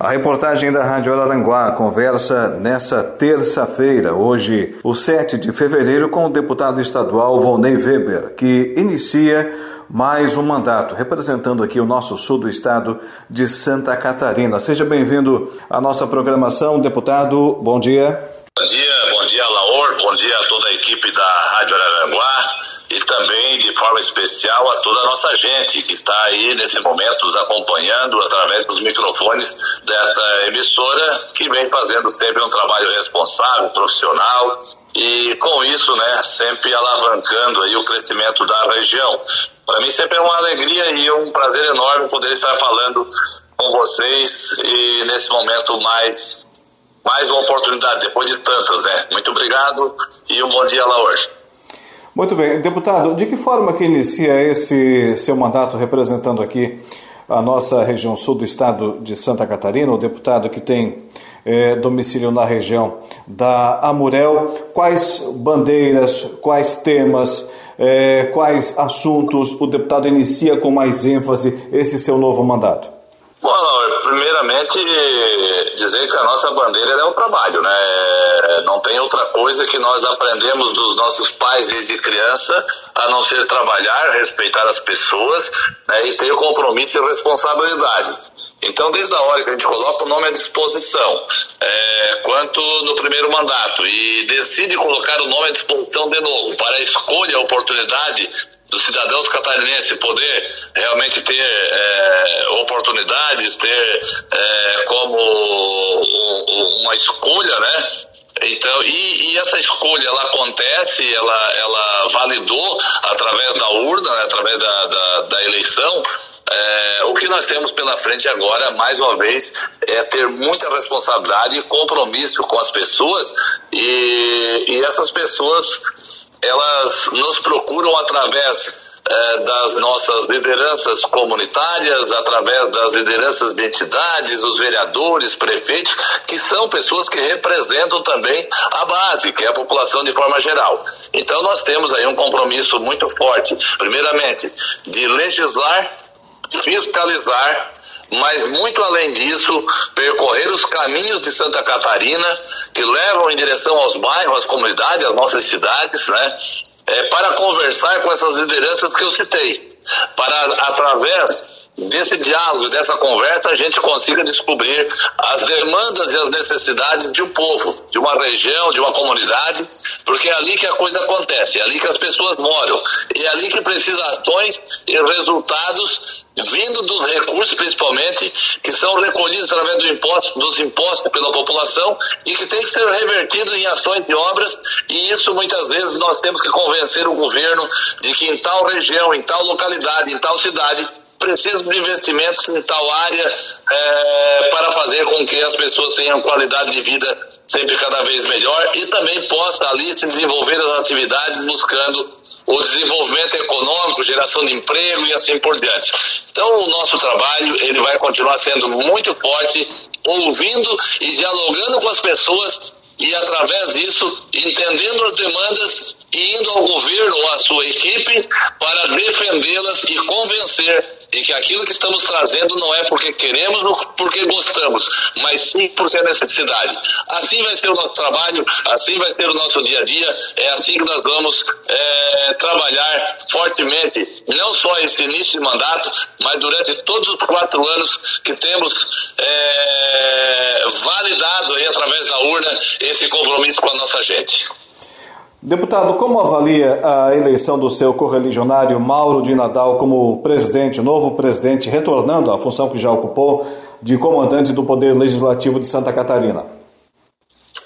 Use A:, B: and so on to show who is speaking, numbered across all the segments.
A: A reportagem da Rádio Araranguá conversa nessa terça-feira, hoje, o 7 de fevereiro, com o deputado estadual Volney Weber, que inicia mais um mandato, representando aqui o nosso sul do estado de Santa Catarina. Seja bem-vindo à nossa programação, deputado. Bom dia.
B: Bom dia, bom dia, Laor, bom dia a toda a equipe da Rádio Araranguá e também de forma especial a toda a nossa gente que está aí nesse momento nos acompanhando através dos microfones dessa emissora que vem fazendo sempre um trabalho responsável, profissional e com isso, né, sempre alavancando aí o crescimento da região. Para mim sempre é uma alegria e um prazer enorme poder estar falando com vocês e nesse momento mais mais uma oportunidade depois de tantas, né? Muito obrigado e um bom dia lá hoje.
A: Muito bem, deputado, de que forma que inicia esse seu mandato representando aqui a nossa região sul do estado de Santa Catarina, o deputado que tem é, domicílio na região da Amurel, quais bandeiras, quais temas, é, quais assuntos o deputado inicia com mais ênfase esse seu novo mandato?
B: Bom, primeiramente dizer que a nossa bandeira é o trabalho, né? Não tem outra coisa que nós aprendemos dos nossos pais desde criança a não ser trabalhar, respeitar as pessoas né? e ter compromisso e responsabilidade. Então, desde a hora que a gente coloca o nome à disposição, é, quanto no primeiro mandato, e decide colocar o nome à disposição de novo para a escolha, a oportunidade dos cidadãos catarinenses poder realmente ter é, oportunidades, ter é, como um, uma escolha, né? Então, e, e, essa escolha ela acontece, ela, ela validou através da urna, né, através da, da, da eleição, é, o que nós temos pela frente agora, mais uma vez, é ter muita responsabilidade e compromisso com as pessoas. E, e essas pessoas elas nos procuram através é, das nossas lideranças comunitárias, através das lideranças de entidades, os vereadores, prefeitos, que são pessoas que representam também a base, que é a população de forma geral. Então nós temos aí um compromisso muito forte, primeiramente, de legislar fiscalizar, mas muito além disso, percorrer os caminhos de Santa Catarina que levam em direção aos bairros, às comunidades, às nossas cidades, né? É, para conversar com essas lideranças que eu citei, para através desse diálogo, dessa conversa, a gente consiga descobrir as demandas e as necessidades de um povo, de uma região, de uma comunidade, porque é ali que a coisa acontece, é ali que as pessoas moram, é ali que precisa ações e resultados vindo dos recursos, principalmente, que são recolhidos através do imposto, dos impostos pela população e que tem que ser revertido em ações de obras, e isso muitas vezes nós temos que convencer o governo de que em tal região, em tal localidade, em tal cidade, precisa de investimentos em tal área é, para fazer com que as pessoas tenham qualidade de vida sempre cada vez melhor e também possa ali se desenvolver as atividades buscando o desenvolvimento econômico, geração de emprego e assim por diante. Então o nosso trabalho ele vai continuar sendo muito forte, ouvindo e dialogando com as pessoas e através disso entendendo as demandas e indo ao governo ou à sua equipe para defendê-las e convencer e que aquilo que estamos trazendo não é porque queremos ou porque gostamos, mas sim por ser necessidade. Assim vai ser o nosso trabalho, assim vai ser o nosso dia a dia, é assim que nós vamos é, trabalhar fortemente, não só esse início de mandato, mas durante todos os quatro anos que temos é, validado aí através da urna esse compromisso com a nossa gente.
A: Deputado, como avalia a eleição do seu correligionário Mauro de Nadal como presidente, novo presidente, retornando à função que já ocupou de comandante do Poder Legislativo de Santa Catarina?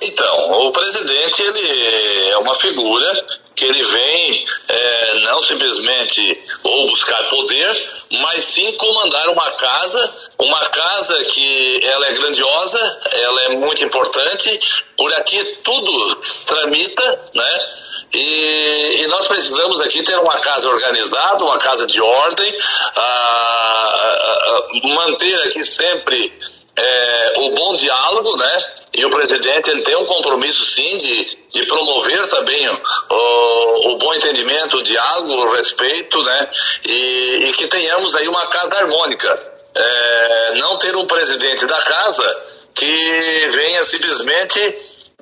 B: Então, o presidente ele é uma figura que ele vem é, não simplesmente ou buscar poder, mas sim comandar uma casa, uma casa que ela é grandiosa, ela é muito importante, por aqui tudo tramita, né? E, e, nós precisamos aqui ter uma casa organizada, uma casa de ordem, a, a, a manter aqui sempre é, o bom diálogo, né? E o presidente ele tem um compromisso sim de, de promover também o, o bom entendimento, o diálogo, o respeito, né? E, e que tenhamos aí uma casa harmônica é, não ter um presidente da casa que venha simplesmente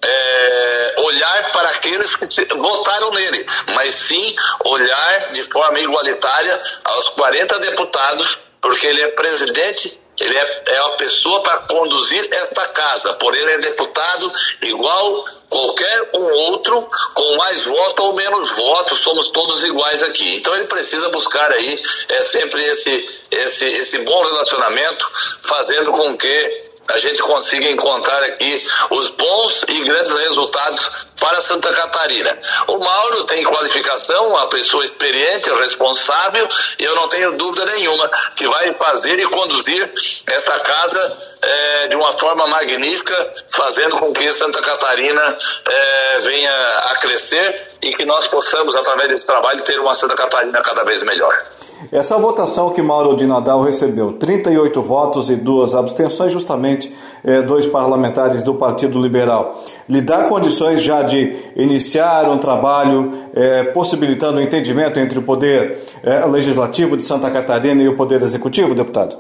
B: é, olhar para aqueles que votaram nele, mas sim olhar de forma igualitária aos 40 deputados, porque ele é presidente, ele é, é uma pessoa para conduzir esta casa, porém ele é deputado igual qualquer um outro, com mais votos ou menos votos, somos todos iguais aqui. Então ele precisa buscar aí é sempre esse, esse, esse bom relacionamento, fazendo com que a gente consiga encontrar aqui os bons e grandes resultados para Santa Catarina. O Mauro tem qualificação, uma pessoa experiente, responsável, e eu não tenho dúvida nenhuma que vai fazer e conduzir esta casa é, de uma forma magnífica, fazendo com que Santa Catarina é, venha a crescer e que nós possamos, através desse trabalho, ter uma Santa Catarina cada vez melhor.
A: Essa votação que Mauro de Nadal recebeu 38 votos e duas abstenções, justamente é, dois parlamentares do Partido Liberal, lhe dá condições já de iniciar um trabalho é, possibilitando o um entendimento entre o poder é, legislativo de Santa Catarina e o poder executivo, deputado?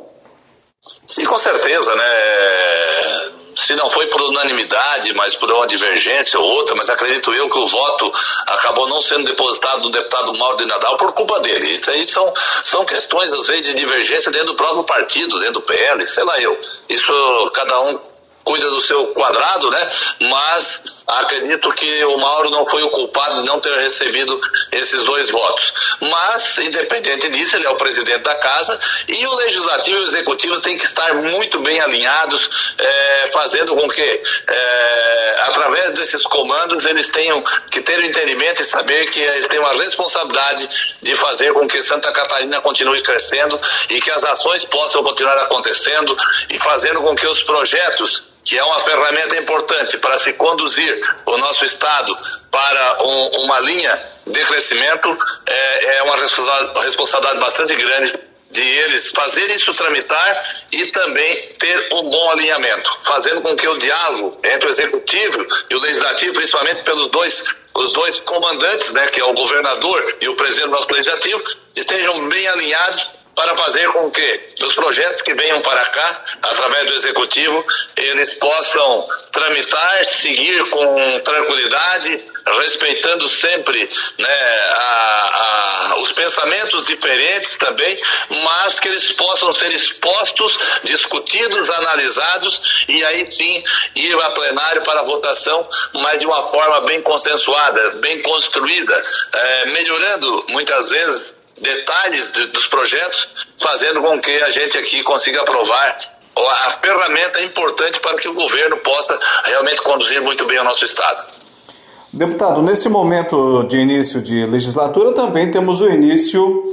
B: Sim, com certeza, né? Se não foi por unanimidade, mas por uma divergência ou outra, mas acredito eu que o voto acabou não sendo depositado no deputado Mauro de Nadal por culpa dele. Isso aí são, são questões, às vezes, de divergência dentro do próprio partido, dentro do PL, sei lá eu. Isso cada um cuida do seu quadrado, né? Mas acredito que o Mauro não foi o culpado de não ter recebido esses dois votos. Mas, independente disso, ele é o presidente da casa e o legislativo e o executivo têm que estar muito bem alinhados, é, fazendo com que, é, através desses comandos, eles tenham que ter o entendimento e saber que eles têm uma responsabilidade de fazer com que Santa Catarina continue crescendo e que as ações possam continuar acontecendo e fazendo com que os projetos que é uma ferramenta importante para se conduzir o nosso Estado para um, uma linha de crescimento, é, é uma responsabilidade bastante grande de eles fazer isso tramitar e também ter um bom alinhamento, fazendo com que o diálogo entre o executivo e o legislativo, principalmente pelos dois os dois comandantes, né, que é o governador e o presidente do nosso legislativo, estejam bem alinhados para fazer com que os projetos que venham para cá, através do executivo, eles possam tramitar, seguir com tranquilidade, respeitando sempre né, a, a, os pensamentos diferentes também, mas que eles possam ser expostos, discutidos, analisados e aí sim ir a plenário para votação, mas de uma forma bem consensuada, bem construída, é, melhorando muitas vezes detalhes de, dos projetos, fazendo com que a gente aqui consiga aprovar a ferramenta importante para que o governo possa realmente conduzir muito bem o nosso Estado.
A: Deputado, nesse momento de início de legislatura também temos o início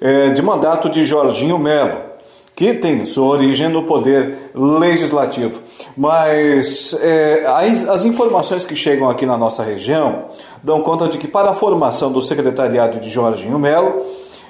A: eh, de mandato de Jorginho Melo, que tem sua origem no poder legislativo. Mas eh, as, as informações que chegam aqui na nossa região dão conta de que para a formação do secretariado de Jorginho Melo,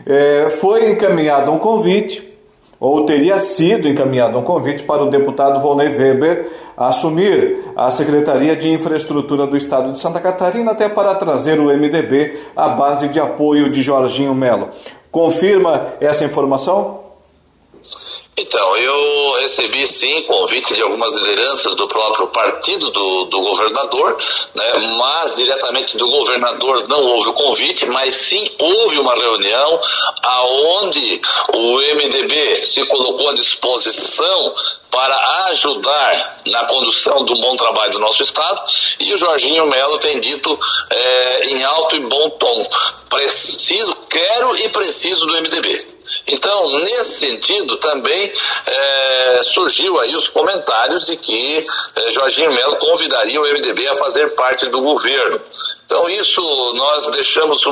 A: é, foi encaminhado um convite, ou teria sido encaminhado um convite para o deputado Volney Weber assumir a Secretaria de Infraestrutura do Estado de Santa Catarina, até para trazer o MDB à base de apoio de Jorginho Melo. Confirma essa informação?
B: Então, eu recebi sim convite de algumas lideranças do próprio partido do, do governador, né, mas diretamente do governador não houve o convite, mas sim houve uma reunião aonde o MDB se colocou à disposição para ajudar na condução do bom trabalho do nosso Estado e o Jorginho Melo tem dito é, em alto e bom tom, preciso, quero e preciso do MDB. Então, nesse sentido, também é, surgiu aí os comentários de que é, Jorginho Melo convidaria o MDB a fazer parte do governo. Então, isso nós deixamos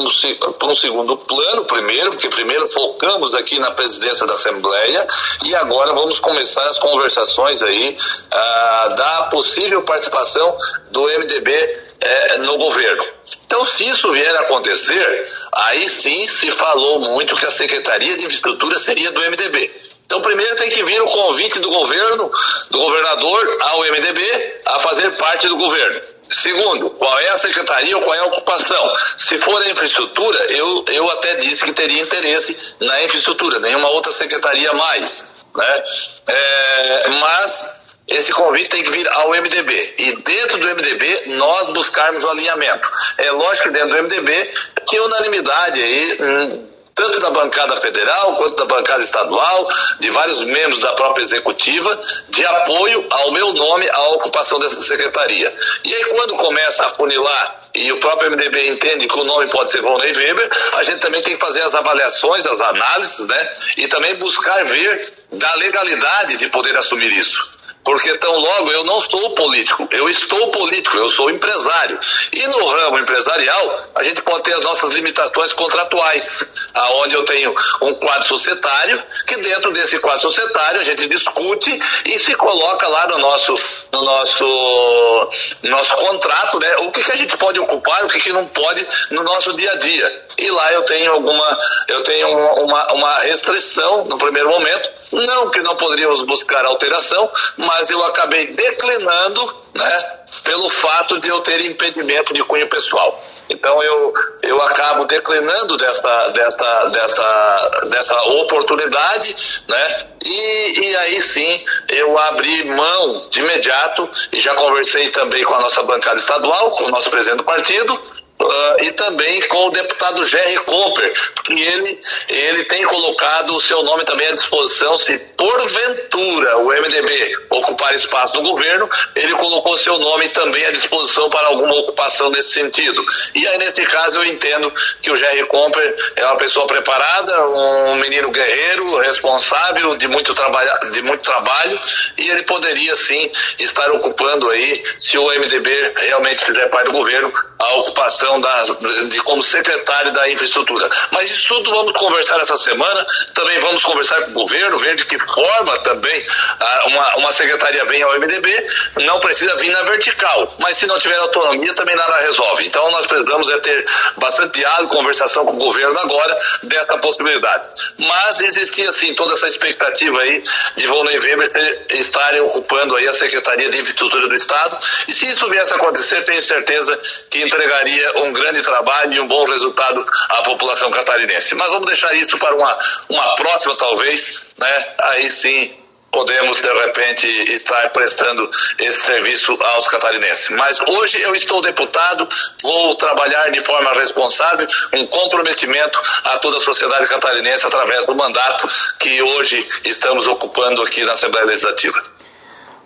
B: para um segundo plano, primeiro, porque primeiro focamos aqui na presidência da Assembleia e agora vamos começar as conversações aí ah, da possível participação do MDB é, no governo. Então, se isso vier a acontecer, aí sim se falou muito que a Secretaria de Infraestrutura seria do MDB. Então, primeiro tem que vir o convite do governo, do governador ao MDB a fazer parte do governo. Segundo, qual é a secretaria ou qual é a ocupação? Se for a infraestrutura, eu, eu até disse que teria interesse na infraestrutura, nenhuma outra secretaria mais. né? É, mas esse convite tem que vir ao MDB. E dentro do MDB, nós buscarmos o alinhamento. É lógico que dentro do MDB tinha unanimidade aí. Hum, tanto da bancada federal quanto da bancada estadual, de vários membros da própria executiva, de apoio ao meu nome à ocupação dessa secretaria. E aí, quando começa a funilar e o próprio MDB entende que o nome pode ser Volney Weber, a gente também tem que fazer as avaliações, as análises, né? E também buscar ver da legalidade de poder assumir isso. Porque tão logo eu não sou político, eu estou político, eu sou empresário. E no ramo empresarial, a gente pode ter as nossas limitações contratuais, aonde eu tenho um quadro societário, que dentro desse quadro societário a gente discute e se coloca lá no nosso, no nosso, no nosso contrato, né? O que, que a gente pode ocupar, o que, que não pode no nosso dia a dia. E lá eu tenho alguma, eu tenho uma, uma restrição no primeiro momento, não que não poderíamos buscar alteração, mas eu acabei declinando, né, pelo fato de eu ter impedimento de cunho pessoal. Então eu, eu acabo declinando dessa, dessa, dessa, dessa oportunidade, né? E, e aí sim eu abri mão de imediato e já conversei também com a nossa bancada estadual, com o nosso presidente do partido, Uh, e também com o deputado Jerry Cooper, que ele, ele tem colocado o seu nome também à disposição, se porventura o MDB ocupar espaço no governo, ele colocou seu nome também à disposição para alguma ocupação nesse sentido. E aí, nesse caso, eu entendo que o Jerry Cooper é uma pessoa preparada, um menino guerreiro, responsável, de muito, trabalha, de muito trabalho, e ele poderia sim estar ocupando aí, se o MDB realmente fizer parte do governo, a ocupação da, de como secretário da infraestrutura. Mas isso tudo vamos conversar essa semana, também vamos conversar com o governo, ver de que forma também ah, uma, uma secretaria vem ao MDB, não precisa vir na vertical, mas se não tiver autonomia também nada resolve. Então nós precisamos é ter bastante diálogo, conversação com o governo agora dessa possibilidade. Mas existia sim toda essa expectativa aí de Volney Weber estarem ocupando aí a Secretaria de Infraestrutura do Estado, e se isso viesse a acontecer, tenho certeza que entregaria um grande trabalho e um bom resultado à população catarinense. Mas vamos deixar isso para uma, uma próxima, talvez, né? Aí sim podemos de repente estar prestando esse serviço aos catarinenses. Mas hoje eu estou deputado, vou trabalhar de forma responsável, um comprometimento a toda a sociedade catarinense através do mandato que hoje estamos ocupando aqui na Assembleia Legislativa.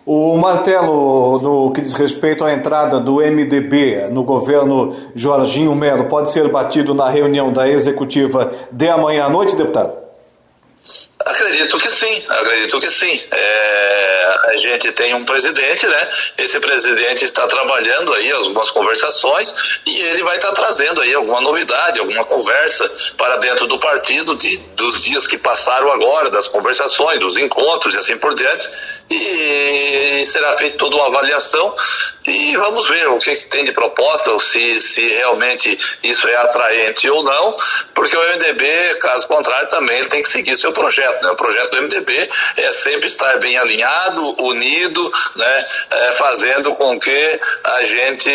A: O martelo, no que diz respeito à entrada do MDB no governo Jorginho Melo, pode ser batido na reunião da executiva de amanhã à noite, deputado?
B: Acredito que sim, acredito que sim. É, a gente tem um presidente, né? Esse presidente está trabalhando aí algumas conversações e ele vai estar trazendo aí alguma novidade, alguma conversa para dentro do partido de, dos dias que passaram agora, das conversações, dos encontros e assim por diante. E será feita toda uma avaliação e vamos ver o que, que tem de proposta, se, se realmente isso é atraente ou não, porque o MDB, caso contrário, também tem que seguir seu projeto. Né? O projeto do MDB é sempre estar bem alinhado, unido, né? É, fazendo com que a gente,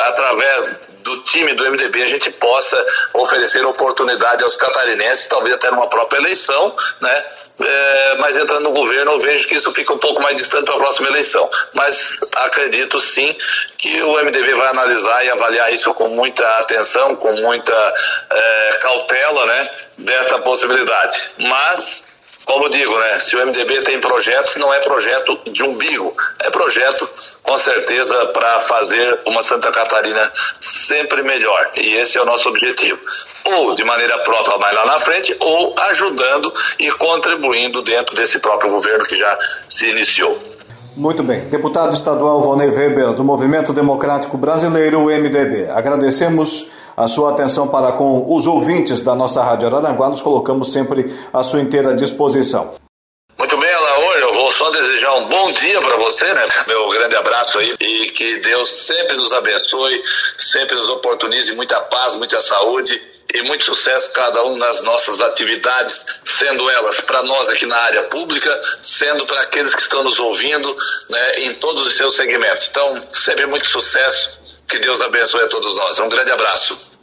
B: através do time do MDB a gente possa oferecer oportunidade aos catarinenses, talvez até numa própria eleição, né? É, mas entrando no governo eu vejo que isso fica um pouco mais distante para a próxima eleição. Mas acredito sim que o MDB vai analisar e avaliar isso com muita atenção, com muita é, cautela, né? Desta possibilidade. Mas como digo, né, se o MDB tem projeto, não é projeto de umbigo, é projeto, com certeza, para fazer uma Santa Catarina sempre melhor. E esse é o nosso objetivo. Ou de maneira própria, mais lá na frente, ou ajudando e contribuindo dentro desse próprio governo que já se iniciou.
A: Muito bem. Deputado estadual Valnei Weber, do Movimento Democrático Brasileiro, MDB. Agradecemos a sua atenção para com os ouvintes da nossa Rádio Araranguá. Nos colocamos sempre à sua inteira disposição.
B: Muito bem, Alaor, eu vou só desejar um bom dia para você, né? Meu grande abraço aí e que Deus sempre nos abençoe, sempre nos oportunize muita paz, muita saúde e muito sucesso cada um nas nossas atividades, sendo elas para nós aqui na área pública, sendo para aqueles que estão nos ouvindo, né, em todos os seus segmentos. Então, sempre muito sucesso que Deus abençoe a todos nós. Um grande abraço.